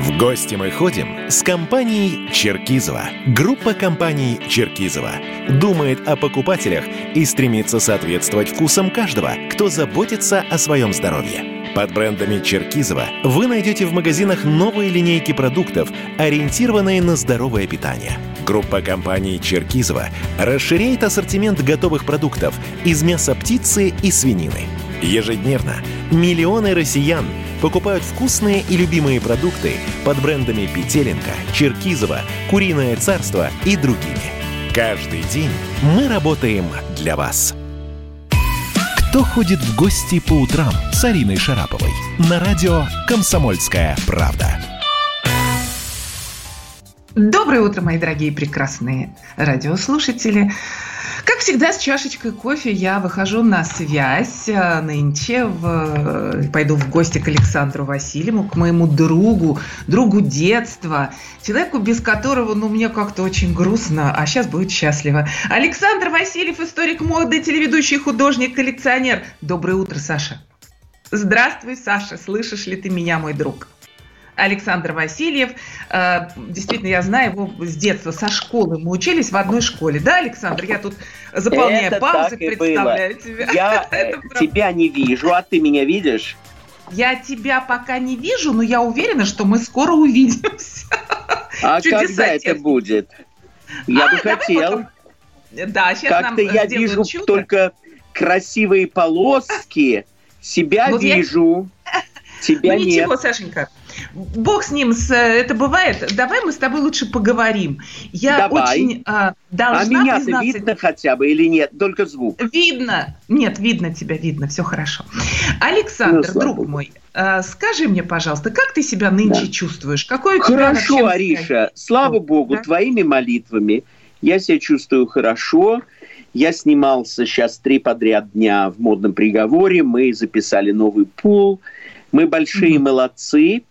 В гости мы ходим с компанией Черкизова. Группа компаний Черкизова думает о покупателях и стремится соответствовать вкусам каждого, кто заботится о своем здоровье. Под брендами Черкизова вы найдете в магазинах новые линейки продуктов, ориентированные на здоровое питание. Группа компаний Черкизова расширяет ассортимент готовых продуктов из мяса птицы и свинины. Ежедневно миллионы россиян – покупают вкусные и любимые продукты под брендами Петеленко, Черкизова, Куриное царство и другими. Каждый день мы работаем для вас. Кто ходит в гости по утрам с Ариной Шараповой на радио «Комсомольская правда». Доброе утро, мои дорогие прекрасные радиослушатели. Как всегда, с чашечкой кофе я выхожу на связь. Э, нынче в... Э, пойду в гости к Александру Васильеву, к моему другу, другу детства, человеку, без которого, ну, мне как-то очень грустно, а сейчас будет счастливо. Александр Васильев, историк моды, телеведущий, художник, коллекционер. Доброе утро, Саша. Здравствуй, Саша, слышишь ли ты меня, мой друг? Александр Васильев. Э, действительно, я знаю его с детства, со школы. Мы учились в одной школе. Да, Александр? Я тут заполняю Это паузы, представляю было. тебя. Я тебя не вижу, а ты меня видишь? Я тебя пока не вижу, но я уверена, что мы скоро увидимся. А когда это будет? Я а, бы хотел. Да, сейчас Как-то я вижу чудо. только красивые полоски, себя вот вижу, я... тебя ну, нет. ничего, Сашенька, Бог с ним, с, это бывает. Давай мы с тобой лучше поговорим. Я Давай. очень а, должна А меня признаться... видно хотя бы или нет? Только звук. Видно. Нет, видно тебя, видно. Все хорошо. Александр, ну, друг Богу. мой, а, скажи мне, пожалуйста, как ты себя нынче да. чувствуешь? Какой у тебя Хорошо, Ариша. Слава Богу, да? твоими молитвами я себя чувствую хорошо. Я снимался сейчас три подряд дня в модном приговоре. Мы записали новый пул. Мы большие mm-hmm. молодцы.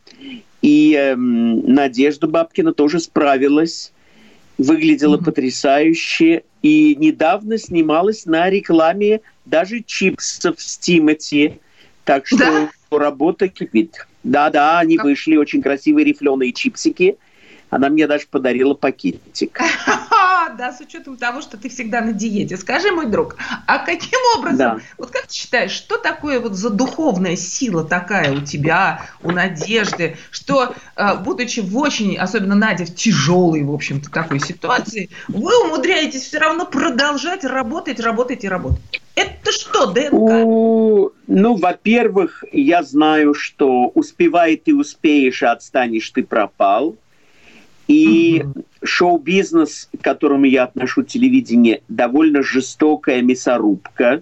И э, Надежда Бабкина тоже справилась, выглядела mm-hmm. потрясающе. И недавно снималась на рекламе даже чипсов с Тимати. Так что да? работа кипит. Да-да, они вышли очень красивые рифленые чипсики – она мне даже подарила пакетик. Да, с учетом того, что ты всегда на диете. Скажи, мой друг, а каким образом, да. вот как ты считаешь, что такое вот за духовная сила такая у тебя, у Надежды, что, э, будучи в очень, особенно Надя, в тяжелой, в общем-то, такой ситуации, вы умудряетесь все равно продолжать работать, работать и работать? Это что, ДНК? ну, во-первых, я знаю, что успевай ты успеешь, а отстанешь ты пропал. И угу. шоу-бизнес, к которому я отношу телевидение, довольно жестокая мясорубка.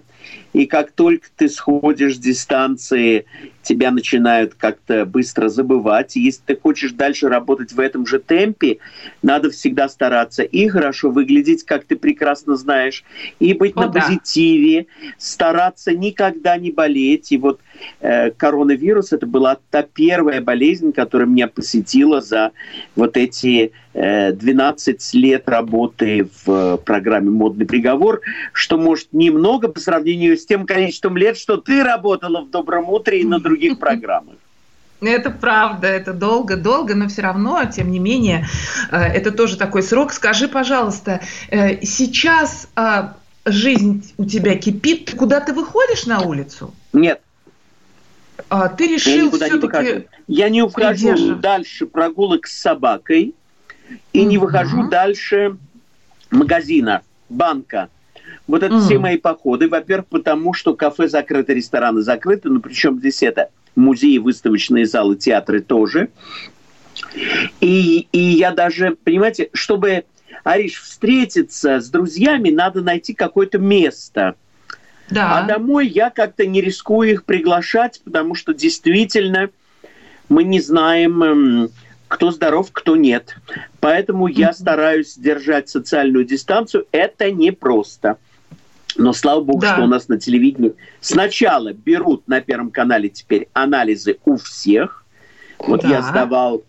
И как только ты сходишь с дистанции, тебя начинают как-то быстро забывать. И если ты хочешь дальше работать в этом же темпе, надо всегда стараться и хорошо выглядеть, как ты прекрасно знаешь, и быть О, на да. позитиве, стараться никогда не болеть. И вот э, коронавирус это была та первая болезнь, которая меня посетила за вот эти э, 12 лет работы в программе «Модный приговор», что, может, немного по сравнению с тем количеством лет, что ты работала в «Добром утре» и на других программах. Это правда, это долго-долго, но все равно, тем не менее, э, это тоже такой срок. Скажи, пожалуйста, э, сейчас э, жизнь у тебя кипит, куда ты выходишь на улицу? Нет. А, ты решил все-таки... Я не ухожу дальше прогулок с собакой и не выхожу дальше магазина, банка. Вот это все мои походы. Во-первых, потому что кафе закрыто, рестораны закрыты. Ну, причем здесь это музеи, выставочные залы, театры тоже. И, и я даже, понимаете, чтобы, Ариш, встретиться с друзьями, надо найти какое-то место. Да. А домой я как-то не рискую их приглашать, потому что действительно мы не знаем, эм, кто здоров, кто нет. Поэтому mm-hmm. я стараюсь держать социальную дистанцию. Это непросто. Но слава богу, да. что у нас на телевидении сначала берут на Первом канале теперь анализы у всех. Вот да. я сдавал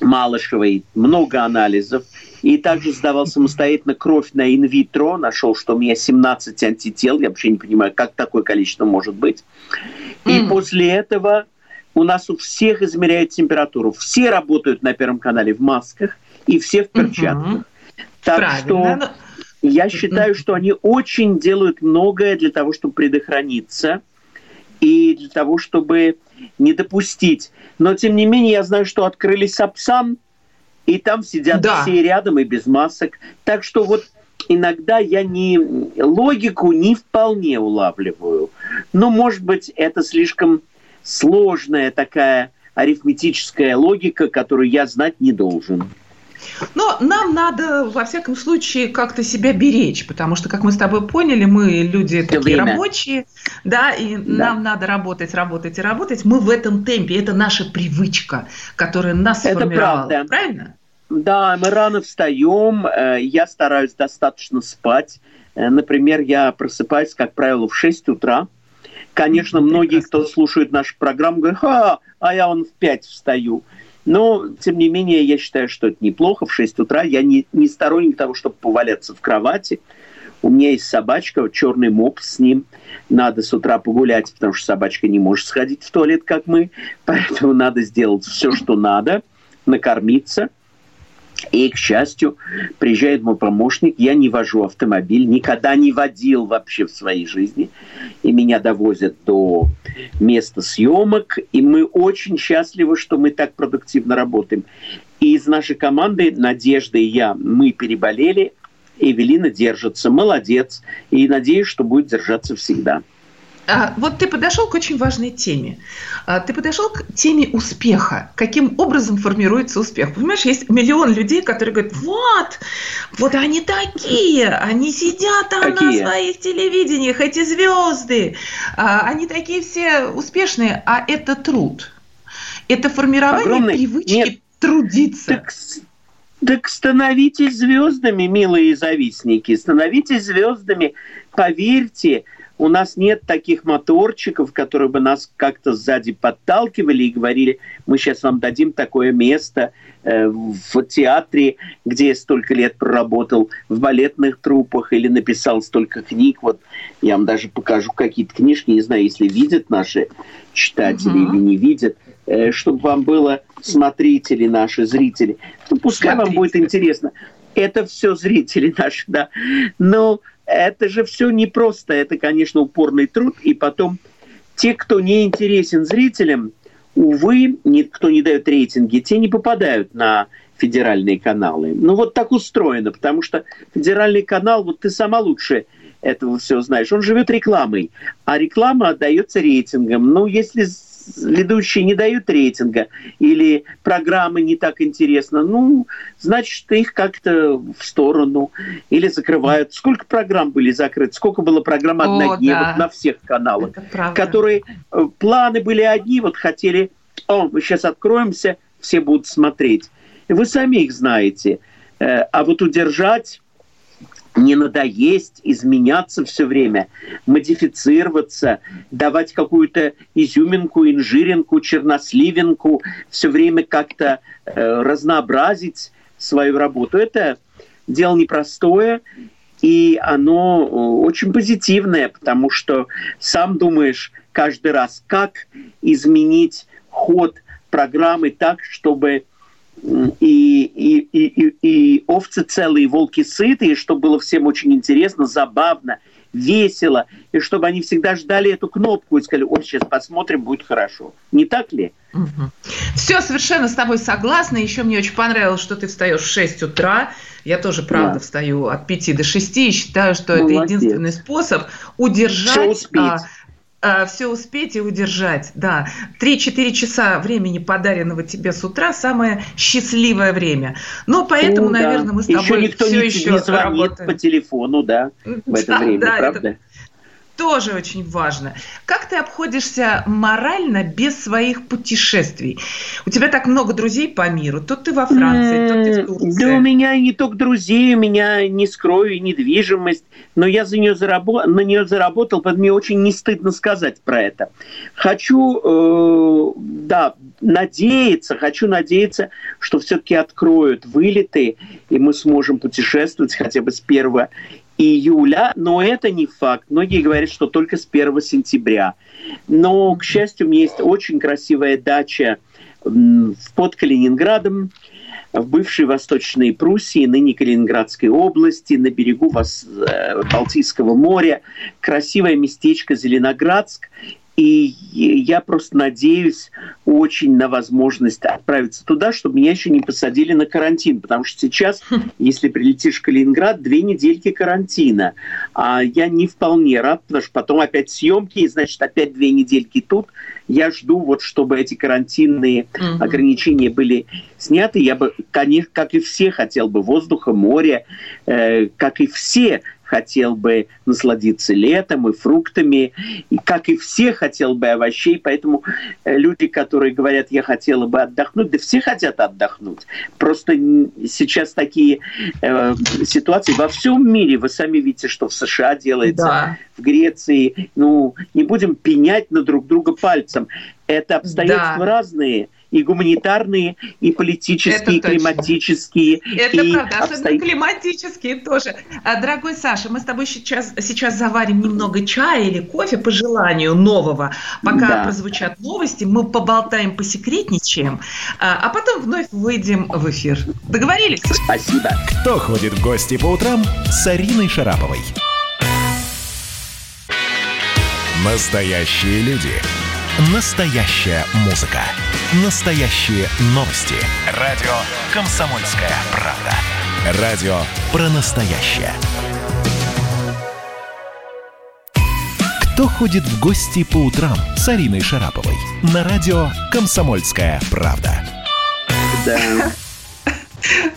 Малышевой много анализов. И также сдавал самостоятельно кровь на инвитро. Нашел, что у меня 17 антител. Я вообще не понимаю, как такое количество может быть. И mm. после этого у нас у всех измеряют температуру. Все работают на Первом канале в масках и все в перчатках. Угу. Так Правильно. что я считаю, что они очень делают многое для того, чтобы предохраниться и для того, чтобы не допустить. Но, тем не менее, я знаю, что открыли Сапсан, и там сидят да. все рядом и без масок. Так что вот иногда я не логику не вполне улавливаю. Но, может быть, это слишком сложная такая арифметическая логика, которую я знать не должен. Но нам надо, во всяком случае, как-то себя беречь, потому что, как мы с тобой поняли, мы люди Все такие время. рабочие, да, и да. нам надо работать, работать и работать. Мы в этом темпе, это наша привычка, которая нас это сформировала. Правда. Правильно? Да, мы рано встаем, э, я стараюсь достаточно спать. Э, например, я просыпаюсь, как правило, в 6 утра. Конечно, многие, кто слушает нашу программу, говорят, а, а я он в 5 встаю. Но, тем не менее, я считаю, что это неплохо. В 6 утра я не, не сторонник того, чтобы поваляться в кровати. У меня есть собачка, черный моп с ним. Надо с утра погулять, потому что собачка не может сходить в туалет, как мы. Поэтому надо сделать все, что надо, накормиться – и, к счастью, приезжает мой помощник, я не вожу автомобиль, никогда не водил вообще в своей жизни, и меня довозят до места съемок, и мы очень счастливы, что мы так продуктивно работаем. И из нашей команды Надежда и я, мы переболели, Эвелина держится, молодец, и надеюсь, что будет держаться всегда. А, вот ты подошел к очень важной теме. А, ты подошел к теме успеха. Каким образом формируется успех? Понимаешь, есть миллион людей, которые говорят, вот, вот они такие, они сидят там Какие? на своих телевидениях, эти звезды, а, они такие все успешные, а это труд. Это формирование Огромный... привычки Нет. трудиться. Так, так становитесь звездами, милые завистники, становитесь звездами, поверьте, у нас нет таких моторчиков, которые бы нас как-то сзади подталкивали и говорили, мы сейчас вам дадим такое место э, в театре, где я столько лет проработал, в балетных трупах или написал столько книг. Вот я вам даже покажу какие-то книжки, не знаю, если видят наши читатели угу. или не видят, э, чтобы вам было смотрители наши, зрители. Ну, пускай Смотрите. вам будет интересно. Это все зрители наши, да. Но это же все непросто. Это, конечно, упорный труд. И потом те, кто не интересен зрителям, увы, никто не дает рейтинги, те не попадают на федеральные каналы. Ну вот так устроено, потому что федеральный канал, вот ты сама лучше этого все знаешь, он живет рекламой, а реклама отдается рейтингом. Ну, если ведущие не дают рейтинга или программы не так интересно, ну, значит, их как-то в сторону или закрывают. Сколько программ были закрыты? Сколько было программ однодневок да. на всех каналах, которые э, планы были одни, вот хотели, о, мы сейчас откроемся, все будут смотреть. Вы сами их знаете. Э, а вот удержать не надоесть, изменяться все время, модифицироваться, давать какую-то изюминку, инжиринку, черносливинку, все время как-то э, разнообразить свою работу. Это дело непростое, и оно э, очень позитивное, потому что сам думаешь каждый раз, как изменить ход программы так, чтобы и, и, и, и овцы целые, и волки сытые, чтобы было всем очень интересно, забавно, весело, и чтобы они всегда ждали эту кнопку и сказали, ой, сейчас посмотрим, будет хорошо. Не так ли? Угу. Все, совершенно с тобой согласна. Еще мне очень понравилось, что ты встаешь в 6 утра. Я тоже, правда, да. встаю от 5 до 6 и считаю, что Молодец. это единственный способ удержать... Все успеть. А, все успеть и удержать, да. 3-4 часа времени, подаренного тебе с утра, самое счастливое время. Но поэтому, наверное, да. мы с тобой еще никто все не, еще не звонит работаем. по телефону, да, в это да, время, да, правда? Это тоже очень важно. Как ты обходишься морально без своих путешествий? У тебя так много друзей по миру. Тут ты во Франции, тут ты в Турции. Да у меня не только друзей, у меня не скрою недвижимость, но я за нее зарабо- на нее заработал, поэтому мне очень не стыдно сказать про это. Хочу, э, да, надеяться, хочу надеяться, что все-таки откроют вылеты, и мы сможем путешествовать хотя бы с 1 июля, но это не факт. Многие говорят, что только с 1 сентября. Но, к счастью, у меня есть очень красивая дача под Калининградом, в бывшей Восточной Пруссии, ныне Калининградской области, на берегу э, Балтийского моря. Красивое местечко Зеленоградск. И я просто надеюсь очень на возможность отправиться туда, чтобы меня еще не посадили на карантин. Потому что сейчас, если прилетишь в Калининград, две недельки карантина. А я не вполне рад, потому что потом опять съемки, и значит опять две недельки тут. Я жду, вот, чтобы эти карантинные mm-hmm. ограничения были сняты. Я бы, конечно, как и все, хотел бы воздуха, моря, э, как и все хотел бы насладиться летом и фруктами, и как и все хотел бы овощей, поэтому э, люди, которые говорят, я хотела бы отдохнуть, да все хотят отдохнуть. Просто сейчас такие э, ситуации во всем мире, вы сами видите, что в США делается, да. в Греции, ну, не будем пенять на друг друга пальцем. Это обстоятельства да. разные – и гуманитарные, и политические, и климатические. Это и правда, обсто... особенно климатические тоже. А, дорогой Саша, мы с тобой сейчас, сейчас заварим немного чая или кофе по желанию нового. Пока да. прозвучат новости, мы поболтаем, посекретничаем, а, а потом вновь выйдем в эфир. Договорились? Спасибо. Кто ходит в гости по утрам с Ариной Шараповой? Настоящие люди. Настоящая музыка. Настоящие новости. Радио «Комсомольская правда». Радио про настоящее. Кто ходит в гости по утрам с Ариной Шараповой? На радио «Комсомольская правда». Да.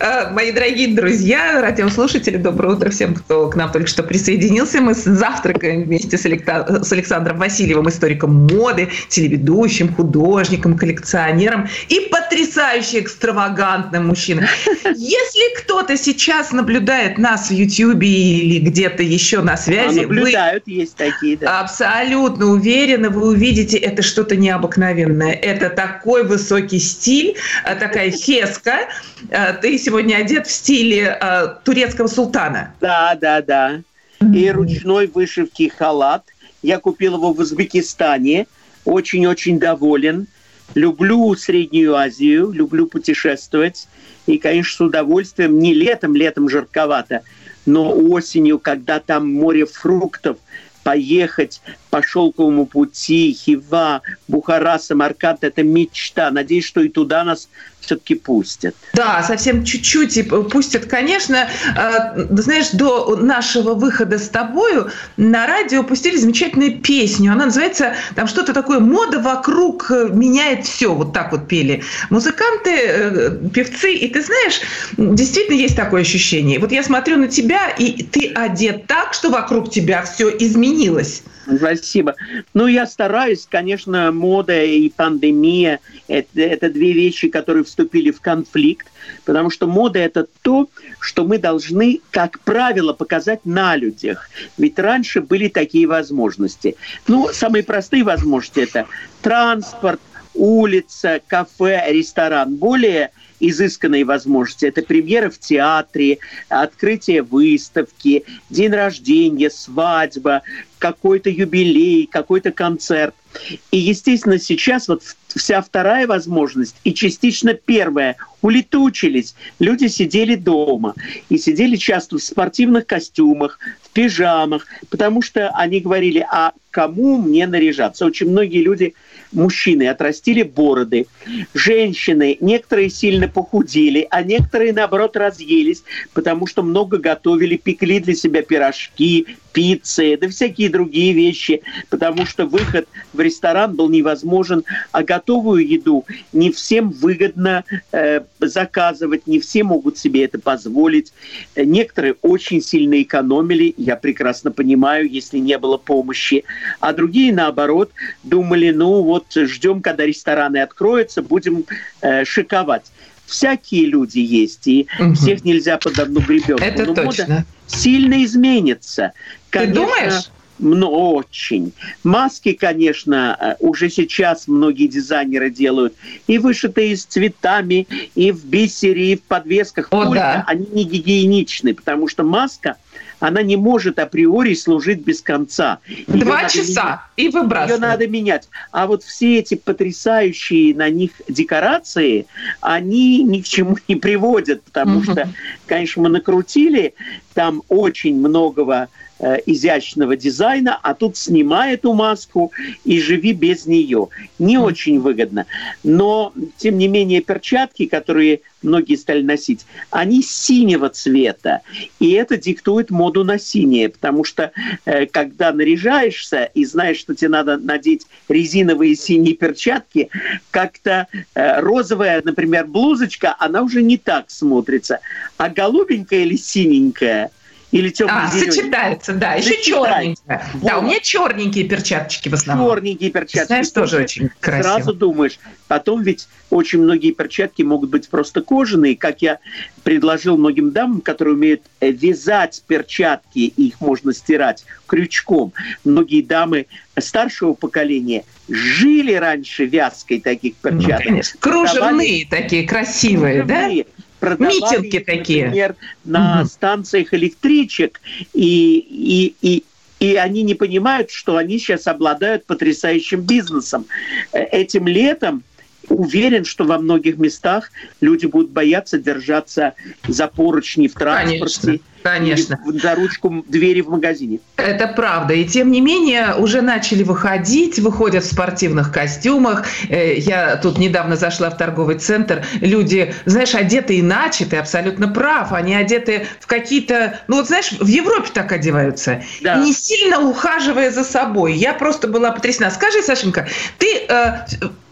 Э, мои дорогие друзья, радиослушатели, доброе утро всем, кто к нам только что присоединился. Мы завтракаем вместе с, с Александром Васильевым, историком моды, телеведущим, художником, коллекционером и потрясающе экстравагантным мужчиной. Если кто-то сейчас наблюдает нас в Ютьюбе или где-то еще на связи, а, наблюдают, вы есть такие, да. абсолютно уверены, вы увидите это что-то необыкновенное. Это такой высокий стиль, э, такая феска, э, ты сегодня одет в стиле э, турецкого султана. Да, да, да. И ручной вышивки халат. Я купил его в Узбекистане. Очень-очень доволен. Люблю Среднюю Азию, люблю путешествовать. И, конечно, с удовольствием, не летом, летом жарковато, но осенью, когда там море фруктов, поехать по шелковому пути, Хива, Бухара, Самарканд – это мечта. Надеюсь, что и туда нас все-таки пустят. Да, совсем чуть-чуть и пустят, конечно. Э, знаешь, до нашего выхода с тобою на радио пустили замечательную песню. Она называется там что-то такое «Мода вокруг меняет все». Вот так вот пели музыканты, э, певцы. И ты знаешь, действительно есть такое ощущение. Вот я смотрю на тебя, и ты одет так, что вокруг тебя все изменилось. Спасибо. Ну, я стараюсь, конечно, мода и пандемия это, это две вещи, которые вступили в конфликт, потому что мода это то, что мы должны, как правило, показать на людях. Ведь раньше были такие возможности. Ну, самые простые возможности это транспорт, улица, кафе, ресторан. Более изысканные возможности. Это премьера в театре, открытие выставки, день рождения, свадьба, какой-то юбилей, какой-то концерт. И, естественно, сейчас вот вся вторая возможность и частично первая улетучились. Люди сидели дома и сидели часто в спортивных костюмах, в пижамах, потому что они говорили, а кому мне наряжаться? Очень многие люди мужчины отрастили бороды, женщины, некоторые сильно похудели, а некоторые, наоборот, разъелись, потому что много готовили, пекли для себя пирожки, пиццы, да всякие другие вещи, потому что выход в ресторан был невозможен, а готовую еду не всем выгодно э, заказывать, не все могут себе это позволить. Некоторые очень сильно экономили, я прекрасно понимаю, если не было помощи, а другие, наоборот, думали, ну вот ждем, когда рестораны откроются, будем э, шиковать всякие люди есть, и угу. всех нельзя под одну гребенку. Это Но точно. мода сильно изменится. Конечно, Ты думаешь? Ну, очень. Маски, конечно, э, уже сейчас многие дизайнеры делают. И вышитые с цветами, и в бисере, и в подвесках. О, Только да. они не гигиеничны, потому что маска, она не может априори служить без конца. Ее Два часа менять. и выбрасывать. Ее надо менять. А вот все эти потрясающие на них декорации, они ни к чему не приводят, потому угу. что, конечно, мы накрутили там очень многого Э, изящного дизайна, а тут снимай эту маску и живи без нее. Не очень выгодно. Но, тем не менее, перчатки, которые многие стали носить, они синего цвета. И это диктует моду на синее, потому что э, когда наряжаешься и знаешь, что тебе надо надеть резиновые синие перчатки, как-то э, розовая, например, блузочка, она уже не так смотрится. А голубенькая или синенькая – или темно А, сочетается, да. Еще черненькая. Вот. Да, у меня черненькие перчаточки в основном. Черненькие перчатки. Знаешь, тоже очень красиво. Сразу думаешь. Потом ведь очень многие перчатки могут быть просто кожаные, как я предложил многим дамам, которые умеют вязать перчатки, и их можно стирать крючком. Многие дамы старшего поколения жили раньше вязкой таких ну, перчаток. Ну, конечно. Кружевные такие красивые, Кружевные. да? Продавали, Митинги такие. например, на угу. станциях электричек, и, и, и, и они не понимают, что они сейчас обладают потрясающим бизнесом. Э, этим летом уверен, что во многих местах люди будут бояться держаться за поручни в транспорте. Конечно Конечно. за ручку двери в магазине. Это правда. И тем не менее уже начали выходить, выходят в спортивных костюмах. Э, я тут недавно зашла в торговый центр. Люди, знаешь, одеты иначе, ты абсолютно прав. Они одеты в какие-то... Ну вот знаешь, в Европе так одеваются. Да. Не сильно ухаживая за собой. Я просто была потрясена. Скажи, Сашенька, ты э,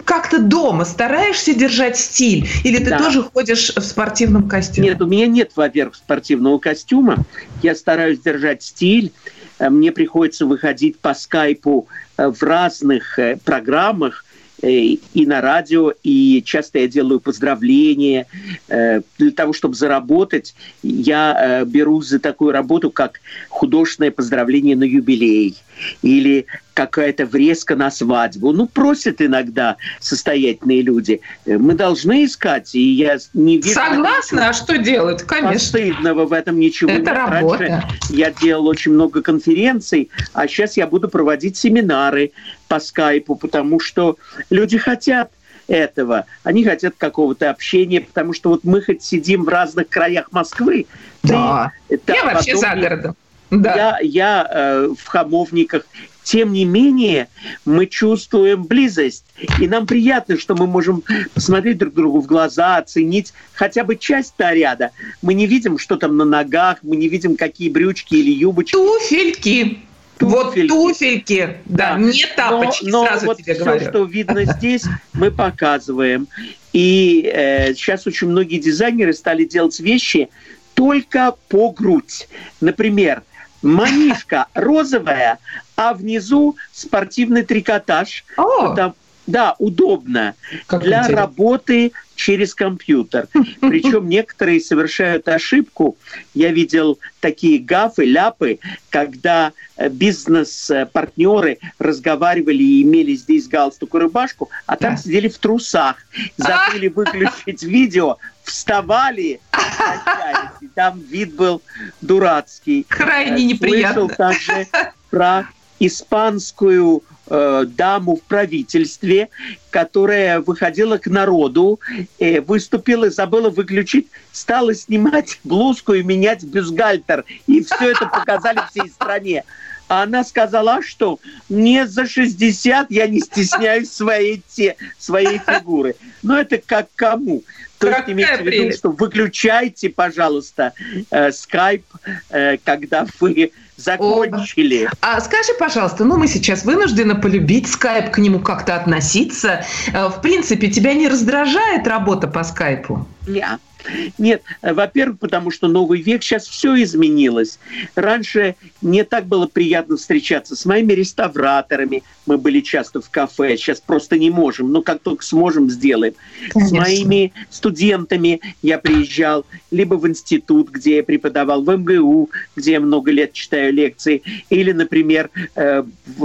как-то дома стараешься держать стиль? Или ты да. тоже ходишь в спортивном костюме? Нет, у меня нет, во-первых, спортивного костюма. Я стараюсь держать стиль. Э, мне приходится выходить по скайпу э, в разных э, программах, и на радио, и часто я делаю поздравления. Для того, чтобы заработать, я беру за такую работу, как художественное поздравление на юбилей или какая-то врезка на свадьбу. Ну, просят иногда состоятельные люди. Мы должны искать, и я не вижу... Согласна, а что делать? Конечно. Постыдного в этом ничего Это нет. работа. Раньше я делал очень много конференций, а сейчас я буду проводить семинары по скайпу, потому что люди хотят этого. Они хотят какого-то общения, потому что вот мы хоть сидим в разных краях Москвы. Да, ты, я вообще за городом. Да. Я, я э, в хамовниках. Тем не менее, мы чувствуем близость. И нам приятно, что мы можем посмотреть друг другу в глаза, оценить хотя бы часть наряда. Мы не видим, что там на ногах, мы не видим, какие брючки или юбочки. Туфельки. Туфельки. Вот туфельки, да, да. не тапочки, но, но сразу вот тебе все, говорю. что видно здесь, мы показываем. И э, сейчас очень многие дизайнеры стали делать вещи только по грудь. Например, манишка розовая, а внизу спортивный трикотаж. Потому, да, удобно как для интересно. работы через компьютер. Причем некоторые совершают ошибку. Я видел такие гафы, ляпы, когда э, бизнес-партнеры разговаривали и имели здесь галстук и рубашку, а там да. сидели в трусах, забыли выключить видео, вставали, там вид был дурацкий. Крайне неприятно. Слышал также про испанскую э, даму в правительстве, которая выходила к народу, э, выступила, забыла выключить, стала снимать блузку и менять бюстгальтер. И все это показали всей стране. А она сказала, «А что мне за 60 я не стесняюсь своей, те, своей фигуры. Но это как кому? То есть имейте в виду, что выключайте, пожалуйста, э, скайп, э, когда вы закончили. О. А скажи, пожалуйста, ну мы сейчас вынуждены полюбить скайп, к нему как-то относиться. Э, в принципе, тебя не раздражает работа по скайпу? Нет. Нет, во-первых, потому что новый век, сейчас все изменилось. Раньше не так было приятно встречаться с моими реставраторами. Мы были часто в кафе, сейчас просто не можем. Но как только сможем, сделаем. Конечно. С моими студентами я приезжал либо в институт, где я преподавал, в МГУ, где я много лет читаю лекции, или, например, э,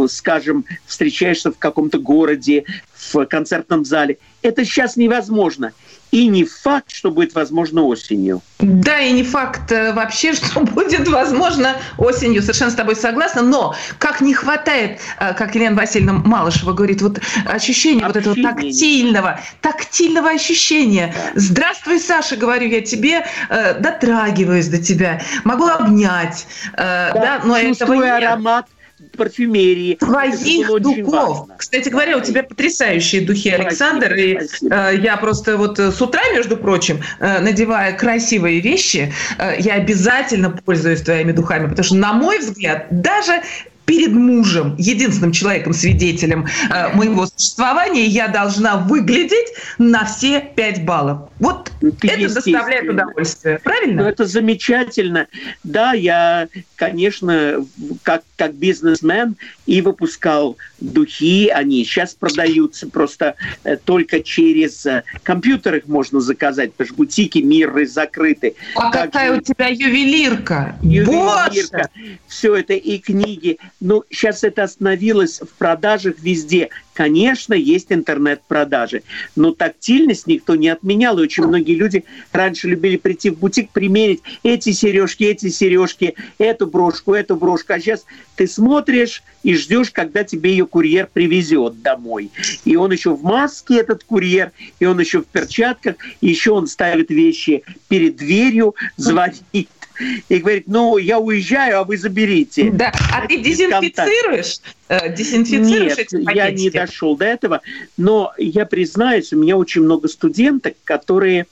скажем, встречаешься в каком-то городе, в концертном зале. Это сейчас невозможно. И не факт, что будет возможно осенью. Да, и не факт э, вообще, что будет возможно осенью. Совершенно с тобой согласна. Но как не хватает, э, как Елена Васильевна Малышева говорит, вот ощущения вот этого тактильного, тактильного ощущения. Здравствуй, Саша, говорю я тебе, э, дотрагиваюсь до тебя, могу обнять. Да, да но этого нет. аромат парфюмерии. Твоих духов. Кстати говоря, у тебя потрясающие духи, Александр. И э, я просто вот с утра, между прочим, э, надевая красивые вещи, э, я обязательно пользуюсь твоими духами, потому что, на мой взгляд, даже перед мужем, единственным человеком, свидетелем э, моего существования, я должна выглядеть на все пять баллов. Вот ну, это доставляет удовольствие, правильно? Ну, это замечательно. Да, я, конечно, как, как бизнесмен и выпускал духи, они сейчас продаются просто э, только через э, компьютер их можно заказать, потому что бутики миры закрыты. А Также... какая у тебя ювелирка? Ювелирка. Боже! Все это и книги. Ну, сейчас это остановилось в продажах везде. Конечно, есть интернет-продажи, но тактильность никто не отменял. И очень многие люди раньше любили прийти в бутик, примерить эти сережки, эти сережки, эту брошку, эту брошку. А сейчас ты смотришь и ждешь, когда тебе ее курьер привезет домой. И он еще в маске, этот курьер, и он еще в перчатках, и еще он ставит вещи перед дверью, звонит и говорит, ну, я уезжаю, а вы заберите. Да, а ты дезинфицируешь? Э, дезинфицируешь Нет, эти я не дошел до этого, но я признаюсь, у меня очень много студенток, которые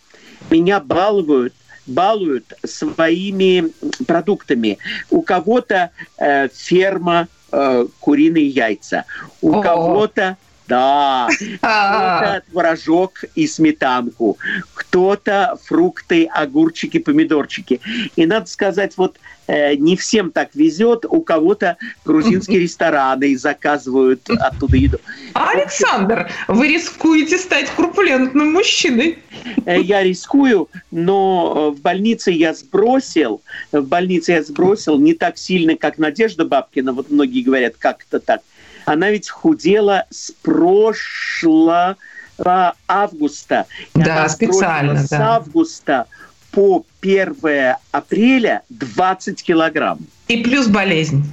меня балуют балуют своими продуктами. У кого-то э, ферма э, куриные яйца, у кого-то да, кто-то творожок и сметанку, кто-то фрукты, огурчики, помидорчики. И надо сказать, вот э, не всем так везет, у кого-то грузинские рестораны заказывают оттуда еду. Александр, вы рискуете стать корпулентным мужчиной. Э, я рискую, но в больнице я сбросил, в больнице я сбросил не так сильно, как Надежда Бабкина, вот многие говорят, как это так она ведь худела с прошлого августа. Да, специально. Да. С августа по 1 апреля 20 килограмм. И плюс болезнь.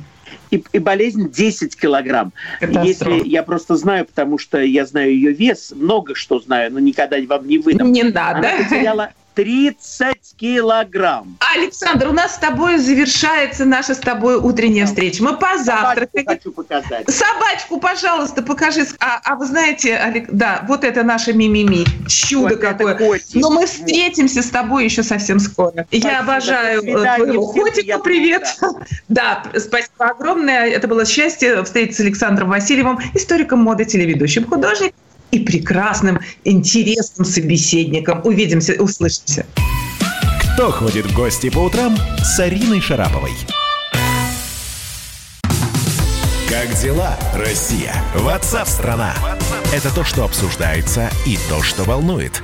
И, и болезнь 10 килограмм. Если я просто знаю, потому что я знаю ее вес, много что знаю, но никогда вам не выдам. Не надо. Она потеряла 30 килограмм. Александр, у нас с тобой завершается наша с тобой утренняя встреча. Мы позавтракаем. хочу показать. Собачку, пожалуйста, покажи. А, а вы знаете, Олег, да, вот это наша мимими. Чудо вот какое. Но мы встретимся с тобой еще совсем скоро. Спасибо. Я обожаю твоего котика. Привет. Да, спасибо огромное. Это было счастье встретиться с Александром Васильевым, историком моды, телеведущим, художником и прекрасным, интересным собеседником. Увидимся, услышимся. Кто ходит в гости по утрам с Ариной Шараповой? Как дела, Россия? Ватсап-страна! Это то, что обсуждается и то, что волнует.